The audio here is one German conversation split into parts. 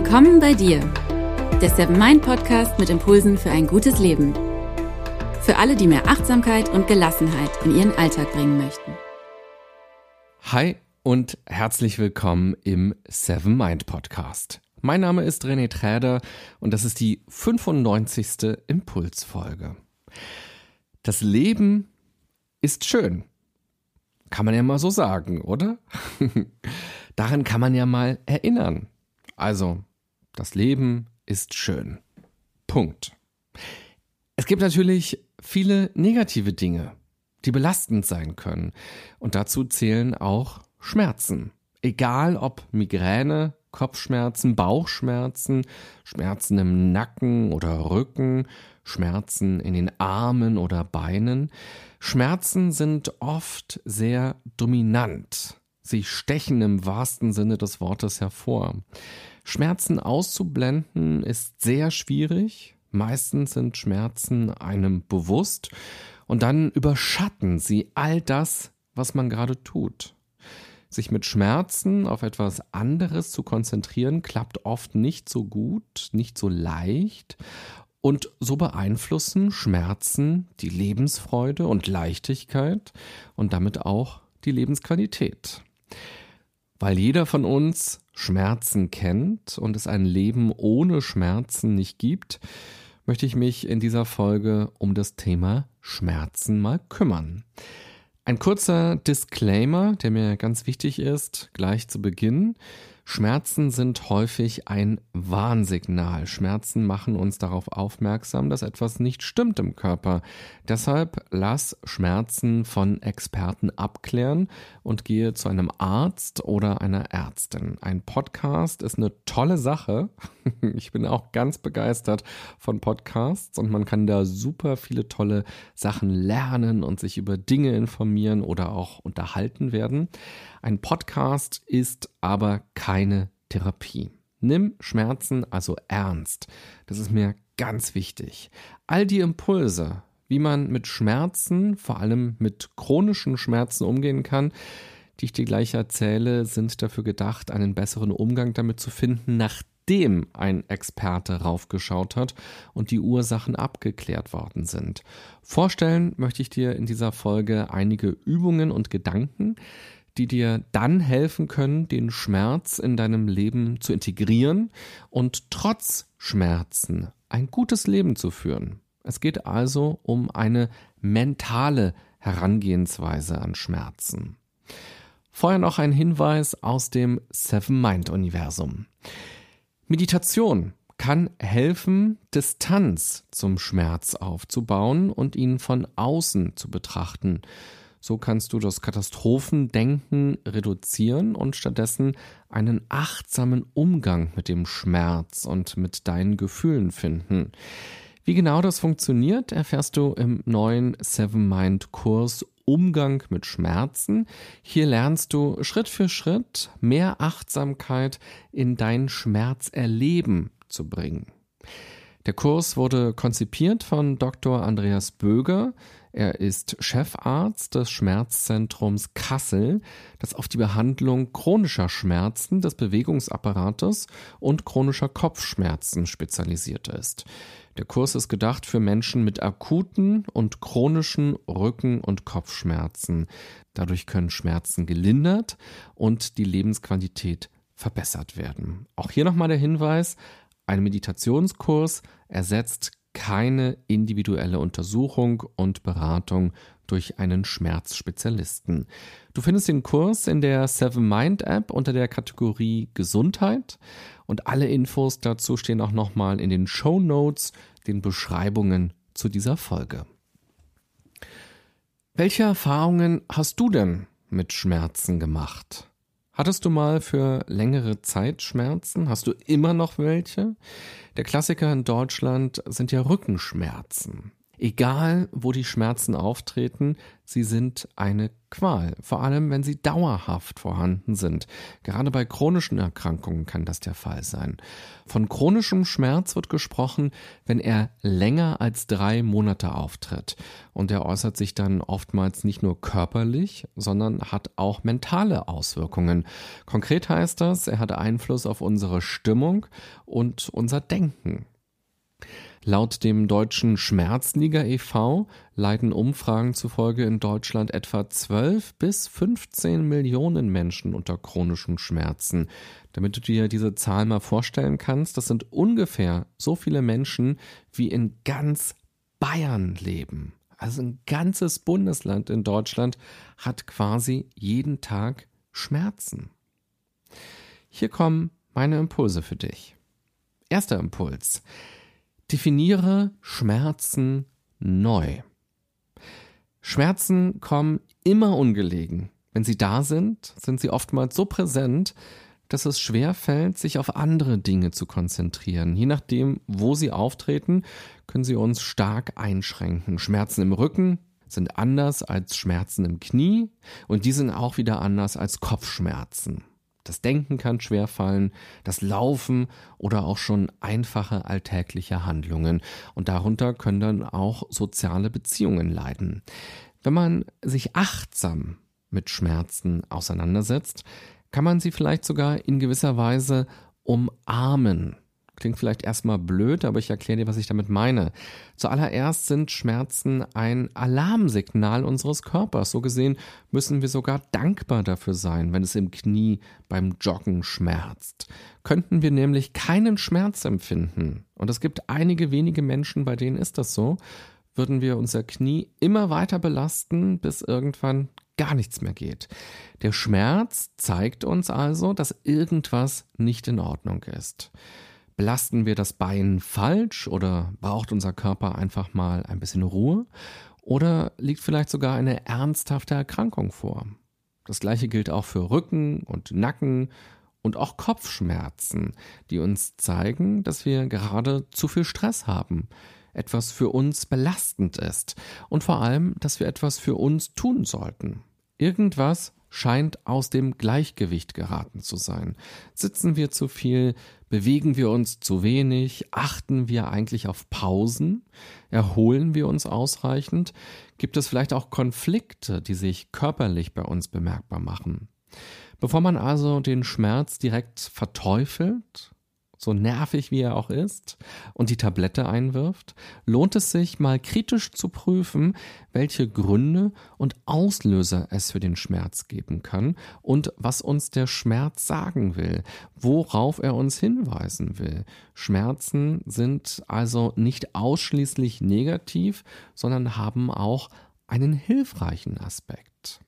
Willkommen bei dir, der Seven Mind Podcast mit Impulsen für ein gutes Leben. Für alle, die mehr Achtsamkeit und Gelassenheit in ihren Alltag bringen möchten. Hi und herzlich willkommen im Seven Mind Podcast. Mein Name ist René Träder und das ist die 95. Impulsfolge. Das Leben ist schön. Kann man ja mal so sagen, oder? Daran kann man ja mal erinnern. Also, das Leben ist schön. Punkt. Es gibt natürlich viele negative Dinge, die belastend sein können. Und dazu zählen auch Schmerzen. Egal ob Migräne, Kopfschmerzen, Bauchschmerzen, Schmerzen im Nacken oder Rücken, Schmerzen in den Armen oder Beinen. Schmerzen sind oft sehr dominant. Sie stechen im wahrsten Sinne des Wortes hervor. Schmerzen auszublenden ist sehr schwierig. Meistens sind Schmerzen einem bewusst und dann überschatten sie all das, was man gerade tut. Sich mit Schmerzen auf etwas anderes zu konzentrieren, klappt oft nicht so gut, nicht so leicht und so beeinflussen Schmerzen die Lebensfreude und Leichtigkeit und damit auch die Lebensqualität. Weil jeder von uns Schmerzen kennt und es ein Leben ohne Schmerzen nicht gibt, möchte ich mich in dieser Folge um das Thema Schmerzen mal kümmern. Ein kurzer Disclaimer, der mir ganz wichtig ist, gleich zu Beginn. Schmerzen sind häufig ein Warnsignal. Schmerzen machen uns darauf aufmerksam, dass etwas nicht stimmt im Körper. Deshalb lass Schmerzen von Experten abklären und gehe zu einem Arzt oder einer Ärztin. Ein Podcast ist eine tolle Sache. Ich bin auch ganz begeistert von Podcasts und man kann da super viele tolle Sachen lernen und sich über Dinge informieren oder auch unterhalten werden. Ein Podcast ist aber keine Therapie. Nimm Schmerzen also ernst. Das ist mir ganz wichtig. All die Impulse, wie man mit Schmerzen, vor allem mit chronischen Schmerzen umgehen kann, die ich dir gleich erzähle, sind dafür gedacht, einen besseren Umgang damit zu finden, nachdem ein Experte raufgeschaut hat und die Ursachen abgeklärt worden sind. Vorstellen möchte ich dir in dieser Folge einige Übungen und Gedanken, die dir dann helfen können, den Schmerz in deinem Leben zu integrieren und trotz Schmerzen ein gutes Leben zu führen. Es geht also um eine mentale Herangehensweise an Schmerzen. Vorher noch ein Hinweis aus dem Seven Mind Universum. Meditation kann helfen, Distanz zum Schmerz aufzubauen und ihn von außen zu betrachten. So kannst du das Katastrophendenken reduzieren und stattdessen einen achtsamen Umgang mit dem Schmerz und mit deinen Gefühlen finden. Wie genau das funktioniert, erfährst du im neuen Seven Mind Kurs Umgang mit Schmerzen. Hier lernst du Schritt für Schritt mehr Achtsamkeit in dein Schmerzerleben zu bringen. Der Kurs wurde konzipiert von Dr. Andreas Böger. Er ist Chefarzt des Schmerzzentrums Kassel, das auf die Behandlung chronischer Schmerzen des Bewegungsapparates und chronischer Kopfschmerzen spezialisiert ist. Der Kurs ist gedacht für Menschen mit akuten und chronischen Rücken- und Kopfschmerzen. Dadurch können Schmerzen gelindert und die Lebensqualität verbessert werden. Auch hier nochmal der Hinweis, ein Meditationskurs ersetzt keine individuelle Untersuchung und Beratung durch einen Schmerzspezialisten. Du findest den Kurs in der Seven Mind App unter der Kategorie Gesundheit und alle Infos dazu stehen auch nochmal in den Show Notes, den Beschreibungen zu dieser Folge. Welche Erfahrungen hast du denn mit Schmerzen gemacht? Hattest du mal für längere Zeit Schmerzen? Hast du immer noch welche? Der Klassiker in Deutschland sind ja Rückenschmerzen. Egal, wo die Schmerzen auftreten, sie sind eine Qual, vor allem wenn sie dauerhaft vorhanden sind. Gerade bei chronischen Erkrankungen kann das der Fall sein. Von chronischem Schmerz wird gesprochen, wenn er länger als drei Monate auftritt. Und er äußert sich dann oftmals nicht nur körperlich, sondern hat auch mentale Auswirkungen. Konkret heißt das, er hat Einfluss auf unsere Stimmung und unser Denken. Laut dem deutschen Schmerzliga e.V. leiden Umfragen zufolge in Deutschland etwa 12 bis 15 Millionen Menschen unter chronischen Schmerzen. Damit du dir diese Zahl mal vorstellen kannst, das sind ungefähr so viele Menschen, wie in ganz Bayern leben. Also ein ganzes Bundesland in Deutschland hat quasi jeden Tag Schmerzen. Hier kommen meine Impulse für dich. Erster Impuls. Definiere Schmerzen neu. Schmerzen kommen immer ungelegen. Wenn sie da sind, sind sie oftmals so präsent, dass es schwer fällt, sich auf andere Dinge zu konzentrieren. Je nachdem, wo sie auftreten, können sie uns stark einschränken. Schmerzen im Rücken sind anders als Schmerzen im Knie und die sind auch wieder anders als Kopfschmerzen. Das Denken kann schwerfallen, das Laufen oder auch schon einfache alltägliche Handlungen. Und darunter können dann auch soziale Beziehungen leiden. Wenn man sich achtsam mit Schmerzen auseinandersetzt, kann man sie vielleicht sogar in gewisser Weise umarmen Klingt vielleicht erstmal blöd, aber ich erkläre dir, was ich damit meine. Zuallererst sind Schmerzen ein Alarmsignal unseres Körpers. So gesehen müssen wir sogar dankbar dafür sein, wenn es im Knie beim Joggen schmerzt. Könnten wir nämlich keinen Schmerz empfinden, und es gibt einige wenige Menschen, bei denen ist das so, würden wir unser Knie immer weiter belasten, bis irgendwann gar nichts mehr geht. Der Schmerz zeigt uns also, dass irgendwas nicht in Ordnung ist. Belasten wir das Bein falsch oder braucht unser Körper einfach mal ein bisschen Ruhe? Oder liegt vielleicht sogar eine ernsthafte Erkrankung vor? Das gleiche gilt auch für Rücken und Nacken und auch Kopfschmerzen, die uns zeigen, dass wir gerade zu viel Stress haben, etwas für uns belastend ist und vor allem, dass wir etwas für uns tun sollten. Irgendwas scheint aus dem Gleichgewicht geraten zu sein. Sitzen wir zu viel, bewegen wir uns zu wenig, achten wir eigentlich auf Pausen, erholen wir uns ausreichend, gibt es vielleicht auch Konflikte, die sich körperlich bei uns bemerkbar machen. Bevor man also den Schmerz direkt verteufelt so nervig wie er auch ist, und die Tablette einwirft, lohnt es sich mal kritisch zu prüfen, welche Gründe und Auslöser es für den Schmerz geben kann und was uns der Schmerz sagen will, worauf er uns hinweisen will. Schmerzen sind also nicht ausschließlich negativ, sondern haben auch einen hilfreichen Aspekt.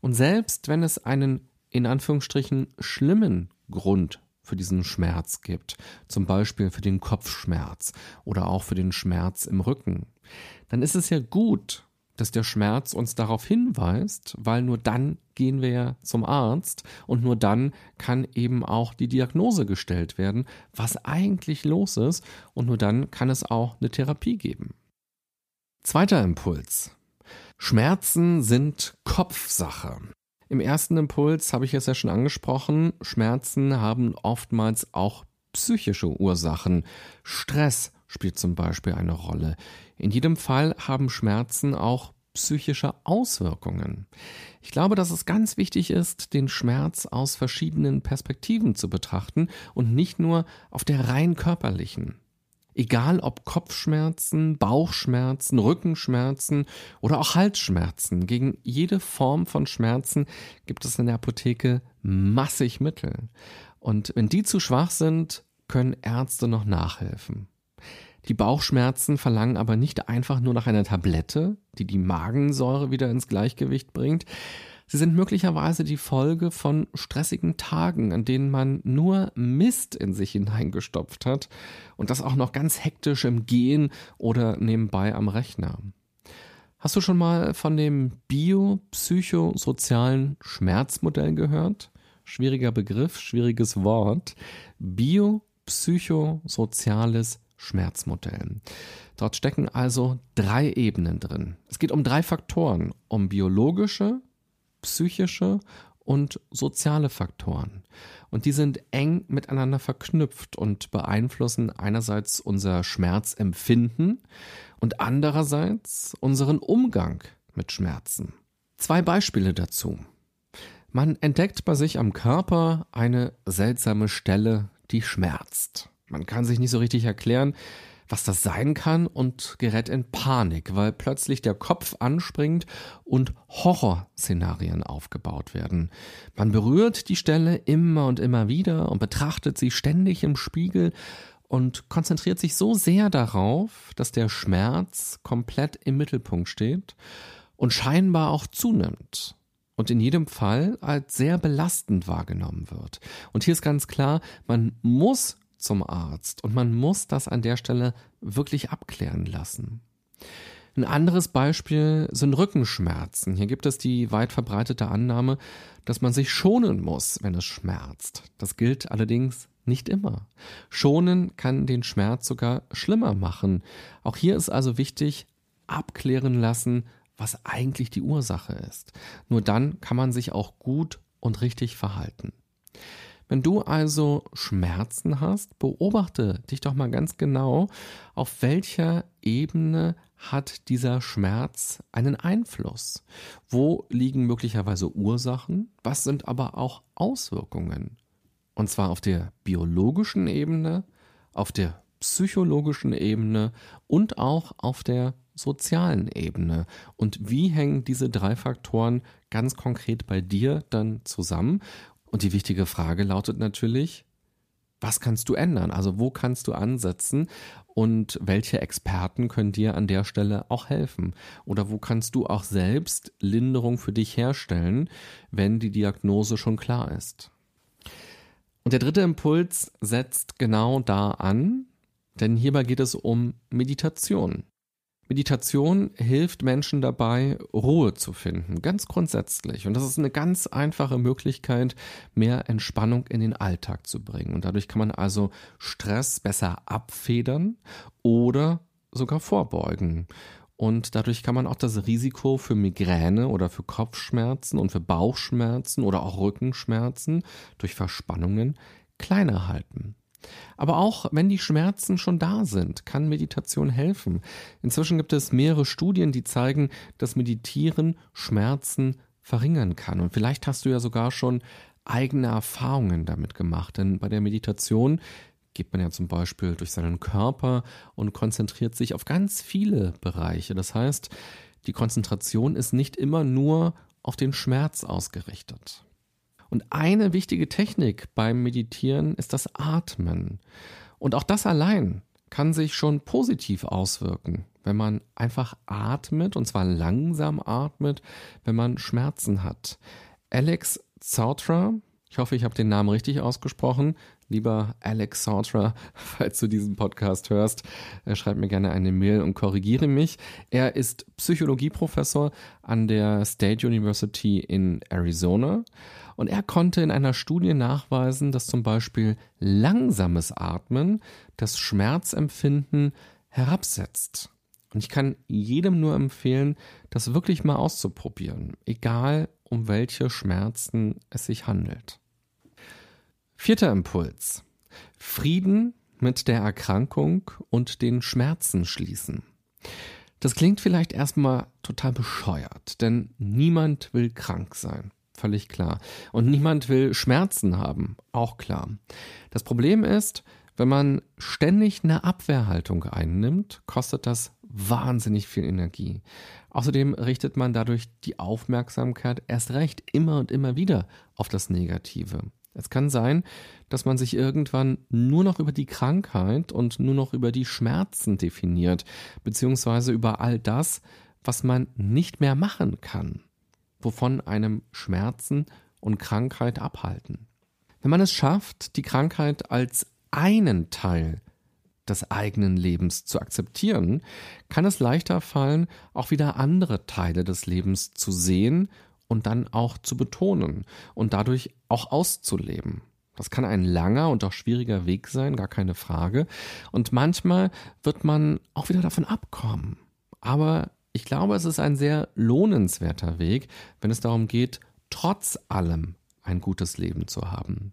Und selbst wenn es einen in Anführungsstrichen schlimmen Grund für diesen Schmerz gibt, zum Beispiel für den Kopfschmerz oder auch für den Schmerz im Rücken, dann ist es ja gut, dass der Schmerz uns darauf hinweist, weil nur dann gehen wir ja zum Arzt und nur dann kann eben auch die Diagnose gestellt werden, was eigentlich los ist und nur dann kann es auch eine Therapie geben. Zweiter Impuls. Schmerzen sind Kopfsache. Im ersten Impuls habe ich es ja schon angesprochen, Schmerzen haben oftmals auch psychische Ursachen. Stress spielt zum Beispiel eine Rolle. In jedem Fall haben Schmerzen auch psychische Auswirkungen. Ich glaube, dass es ganz wichtig ist, den Schmerz aus verschiedenen Perspektiven zu betrachten und nicht nur auf der rein körperlichen. Egal ob Kopfschmerzen, Bauchschmerzen, Rückenschmerzen oder auch Halsschmerzen, gegen jede Form von Schmerzen gibt es in der Apotheke massig Mittel. Und wenn die zu schwach sind, können Ärzte noch nachhelfen. Die Bauchschmerzen verlangen aber nicht einfach nur nach einer Tablette, die die Magensäure wieder ins Gleichgewicht bringt. Sie sind möglicherweise die Folge von stressigen Tagen, an denen man nur Mist in sich hineingestopft hat und das auch noch ganz hektisch im Gehen oder nebenbei am Rechner. Hast du schon mal von dem biopsychosozialen Schmerzmodell gehört? Schwieriger Begriff, schwieriges Wort. Biopsychosoziales Schmerzmodell. Dort stecken also drei Ebenen drin. Es geht um drei Faktoren, um biologische, psychische und soziale Faktoren. Und die sind eng miteinander verknüpft und beeinflussen einerseits unser Schmerzempfinden und andererseits unseren Umgang mit Schmerzen. Zwei Beispiele dazu. Man entdeckt bei sich am Körper eine seltsame Stelle, die schmerzt. Man kann sich nicht so richtig erklären, was das sein kann und gerät in Panik, weil plötzlich der Kopf anspringt und Horrorszenarien aufgebaut werden. Man berührt die Stelle immer und immer wieder und betrachtet sie ständig im Spiegel und konzentriert sich so sehr darauf, dass der Schmerz komplett im Mittelpunkt steht und scheinbar auch zunimmt und in jedem Fall als sehr belastend wahrgenommen wird. Und hier ist ganz klar, man muss zum Arzt und man muss das an der Stelle wirklich abklären lassen. Ein anderes Beispiel sind Rückenschmerzen. Hier gibt es die weit verbreitete Annahme, dass man sich schonen muss, wenn es schmerzt. Das gilt allerdings nicht immer. Schonen kann den Schmerz sogar schlimmer machen. Auch hier ist also wichtig, abklären lassen, was eigentlich die Ursache ist. Nur dann kann man sich auch gut und richtig verhalten. Wenn du also Schmerzen hast, beobachte dich doch mal ganz genau, auf welcher Ebene hat dieser Schmerz einen Einfluss? Wo liegen möglicherweise Ursachen? Was sind aber auch Auswirkungen? Und zwar auf der biologischen Ebene, auf der psychologischen Ebene und auch auf der sozialen Ebene. Und wie hängen diese drei Faktoren ganz konkret bei dir dann zusammen? Und die wichtige Frage lautet natürlich, was kannst du ändern? Also wo kannst du ansetzen und welche Experten können dir an der Stelle auch helfen? Oder wo kannst du auch selbst Linderung für dich herstellen, wenn die Diagnose schon klar ist? Und der dritte Impuls setzt genau da an, denn hierbei geht es um Meditation. Meditation hilft Menschen dabei, Ruhe zu finden, ganz grundsätzlich. Und das ist eine ganz einfache Möglichkeit, mehr Entspannung in den Alltag zu bringen. Und dadurch kann man also Stress besser abfedern oder sogar vorbeugen. Und dadurch kann man auch das Risiko für Migräne oder für Kopfschmerzen und für Bauchschmerzen oder auch Rückenschmerzen durch Verspannungen kleiner halten. Aber auch wenn die Schmerzen schon da sind, kann Meditation helfen. Inzwischen gibt es mehrere Studien, die zeigen, dass Meditieren Schmerzen verringern kann. Und vielleicht hast du ja sogar schon eigene Erfahrungen damit gemacht. Denn bei der Meditation geht man ja zum Beispiel durch seinen Körper und konzentriert sich auf ganz viele Bereiche. Das heißt, die Konzentration ist nicht immer nur auf den Schmerz ausgerichtet. Und eine wichtige Technik beim Meditieren ist das Atmen. Und auch das allein kann sich schon positiv auswirken, wenn man einfach atmet, und zwar langsam atmet, wenn man Schmerzen hat. Alex Zautra, ich hoffe, ich habe den Namen richtig ausgesprochen. Lieber Alex Sautra, falls du diesen Podcast hörst, äh, schreib mir gerne eine Mail und korrigiere mich. Er ist Psychologieprofessor an der State University in Arizona und er konnte in einer Studie nachweisen, dass zum Beispiel langsames Atmen das Schmerzempfinden herabsetzt. Und ich kann jedem nur empfehlen, das wirklich mal auszuprobieren, egal um welche Schmerzen es sich handelt. Vierter Impuls. Frieden mit der Erkrankung und den Schmerzen schließen. Das klingt vielleicht erstmal total bescheuert, denn niemand will krank sein. Völlig klar. Und niemand will Schmerzen haben. Auch klar. Das Problem ist, wenn man ständig eine Abwehrhaltung einnimmt, kostet das wahnsinnig viel Energie. Außerdem richtet man dadurch die Aufmerksamkeit erst recht immer und immer wieder auf das Negative. Es kann sein, dass man sich irgendwann nur noch über die Krankheit und nur noch über die Schmerzen definiert, beziehungsweise über all das, was man nicht mehr machen kann, wovon einem Schmerzen und Krankheit abhalten. Wenn man es schafft, die Krankheit als einen Teil des eigenen Lebens zu akzeptieren, kann es leichter fallen, auch wieder andere Teile des Lebens zu sehen und dann auch zu betonen und dadurch auch auszuleben. Das kann ein langer und auch schwieriger Weg sein, gar keine Frage. Und manchmal wird man auch wieder davon abkommen. Aber ich glaube, es ist ein sehr lohnenswerter Weg, wenn es darum geht, trotz allem ein gutes Leben zu haben.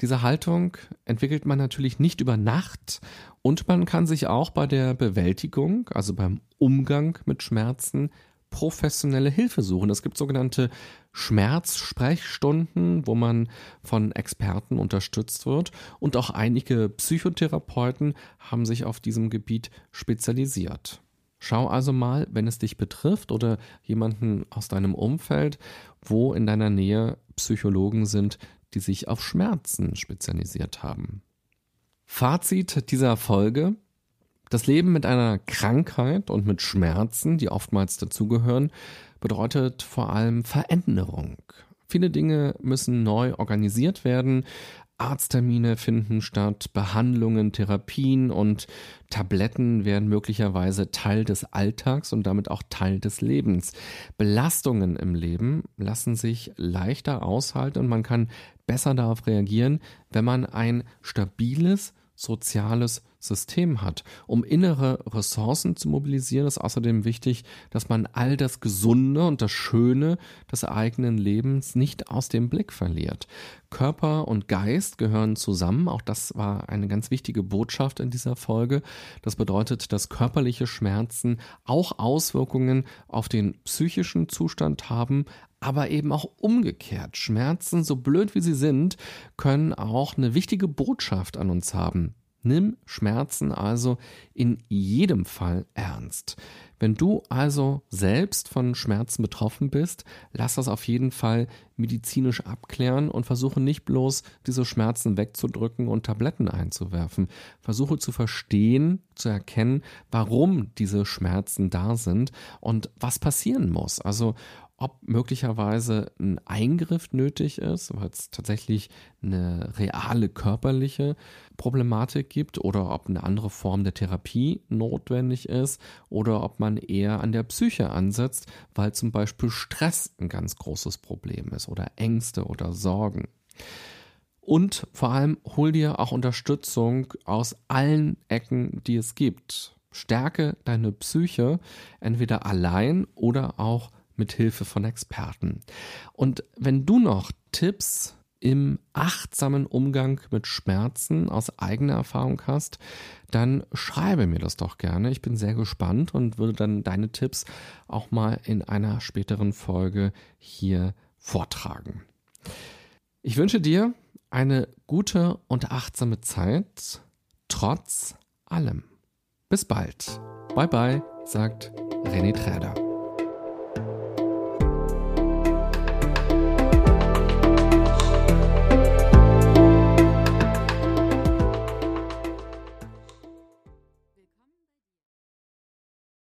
Diese Haltung entwickelt man natürlich nicht über Nacht und man kann sich auch bei der Bewältigung, also beim Umgang mit Schmerzen, professionelle Hilfe suchen. Es gibt sogenannte Schmerzsprechstunden, wo man von Experten unterstützt wird und auch einige Psychotherapeuten haben sich auf diesem Gebiet spezialisiert. Schau also mal, wenn es dich betrifft oder jemanden aus deinem Umfeld, wo in deiner Nähe Psychologen sind, die sich auf Schmerzen spezialisiert haben. Fazit dieser Folge. Das Leben mit einer Krankheit und mit Schmerzen, die oftmals dazugehören, bedeutet vor allem Veränderung. Viele Dinge müssen neu organisiert werden, Arzttermine finden statt, Behandlungen, Therapien und Tabletten werden möglicherweise Teil des Alltags und damit auch Teil des Lebens. Belastungen im Leben lassen sich leichter aushalten und man kann besser darauf reagieren, wenn man ein stabiles soziales System hat. Um innere Ressourcen zu mobilisieren, ist außerdem wichtig, dass man all das Gesunde und das Schöne des eigenen Lebens nicht aus dem Blick verliert. Körper und Geist gehören zusammen. Auch das war eine ganz wichtige Botschaft in dieser Folge. Das bedeutet, dass körperliche Schmerzen auch Auswirkungen auf den psychischen Zustand haben, aber eben auch umgekehrt. Schmerzen, so blöd wie sie sind, können auch eine wichtige Botschaft an uns haben. Nimm Schmerzen also in jedem Fall ernst. Wenn du also selbst von Schmerzen betroffen bist, lass das auf jeden Fall medizinisch abklären und versuche nicht bloß diese Schmerzen wegzudrücken und Tabletten einzuwerfen. Versuche zu verstehen, zu erkennen, warum diese Schmerzen da sind und was passieren muss. Also ob möglicherweise ein Eingriff nötig ist, weil es tatsächlich eine reale körperliche Problematik gibt oder ob eine andere Form der Therapie notwendig ist oder ob man eher an der Psyche ansetzt, weil zum Beispiel Stress ein ganz großes Problem ist oder Ängste oder Sorgen. Und vor allem hol dir auch Unterstützung aus allen Ecken, die es gibt. Stärke deine Psyche entweder allein oder auch mit Hilfe von Experten. Und wenn du noch Tipps im achtsamen Umgang mit Schmerzen aus eigener Erfahrung hast, dann schreibe mir das doch gerne. Ich bin sehr gespannt und würde dann deine Tipps auch mal in einer späteren Folge hier vortragen. Ich wünsche dir eine gute und achtsame Zeit, trotz allem. Bis bald. Bye bye, sagt René Träder.